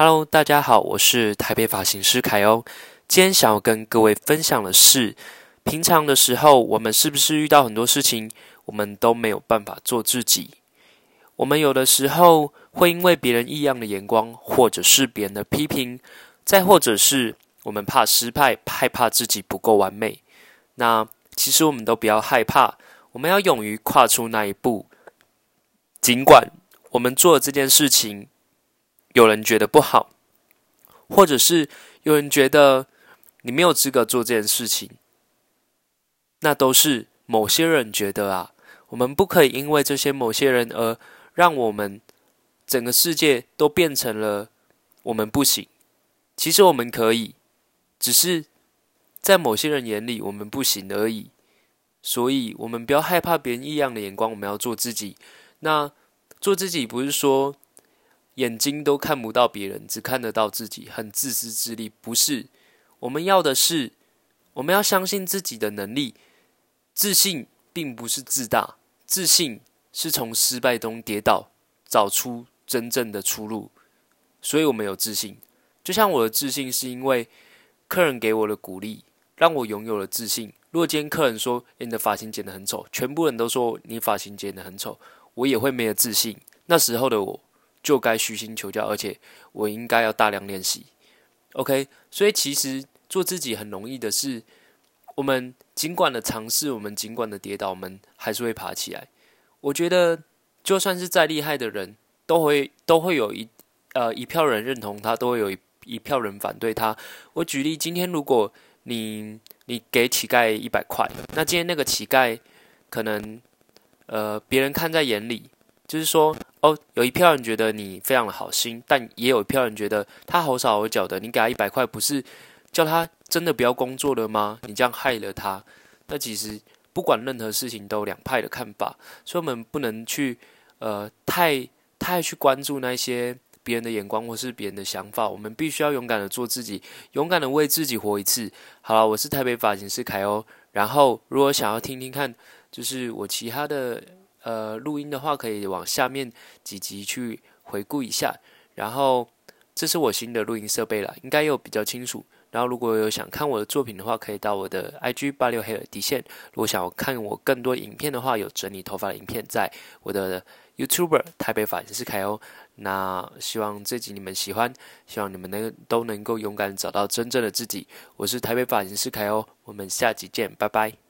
Hello，大家好，我是台北发型师凯欧。今天想要跟各位分享的是，平常的时候，我们是不是遇到很多事情，我们都没有办法做自己？我们有的时候会因为别人异样的眼光，或者是别人的批评，再或者是我们怕失败，害怕自己不够完美。那其实我们都不要害怕，我们要勇于跨出那一步，尽管我们做这件事情。有人觉得不好，或者是有人觉得你没有资格做这件事情，那都是某些人觉得啊。我们不可以因为这些某些人而让我们整个世界都变成了我们不行。其实我们可以，只是在某些人眼里我们不行而已。所以，我们不要害怕别人异样的眼光，我们要做自己。那做自己不是说。眼睛都看不到别人，只看得到自己，很自私自利。不是，我们要的是，我们要相信自己的能力。自信并不是自大，自信是从失败中跌倒，找出真正的出路。所以我们有自信。就像我的自信，是因为客人给我的鼓励，让我拥有了自信。如果今天客人说你的发型剪得很丑，全部人都说你发型剪得很丑，我也会没有自信。那时候的我。就该虚心求教，而且我应该要大量练习。OK，所以其实做自己很容易的是，我们尽管的尝试，我们尽管的跌倒，我们还是会爬起来。我觉得，就算是再厉害的人，都会都会有一呃一票人认同他，都会有一一票人反对他。我举例，今天如果你你给乞丐一百块，那今天那个乞丐可能呃别人看在眼里。就是说，哦，有一票人觉得你非常的好心，但也有一票人觉得他好少好脚的。你给他一百块，不是叫他真的不要工作了吗？你这样害了他。那其实不管任何事情都有两派的看法，所以我们不能去呃太太去关注那些别人的眼光或是别人的想法。我们必须要勇敢的做自己，勇敢的为自己活一次。好了，我是台北发型师凯欧。然后如果想要听听看，就是我其他的。呃，录音的话可以往下面几集去回顾一下。然后，这是我新的录音设备了，应该又比较清楚。然后，如果有想看我的作品的话，可以到我的 IG 八六黑尔底线。如果想要看我更多影片的话，有整理头发的影片，在我的 YouTuber 台北发型师凯欧。那希望这集你们喜欢，希望你们能都能够勇敢找到真正的自己。我是台北发型师凯欧，我们下集见，拜拜。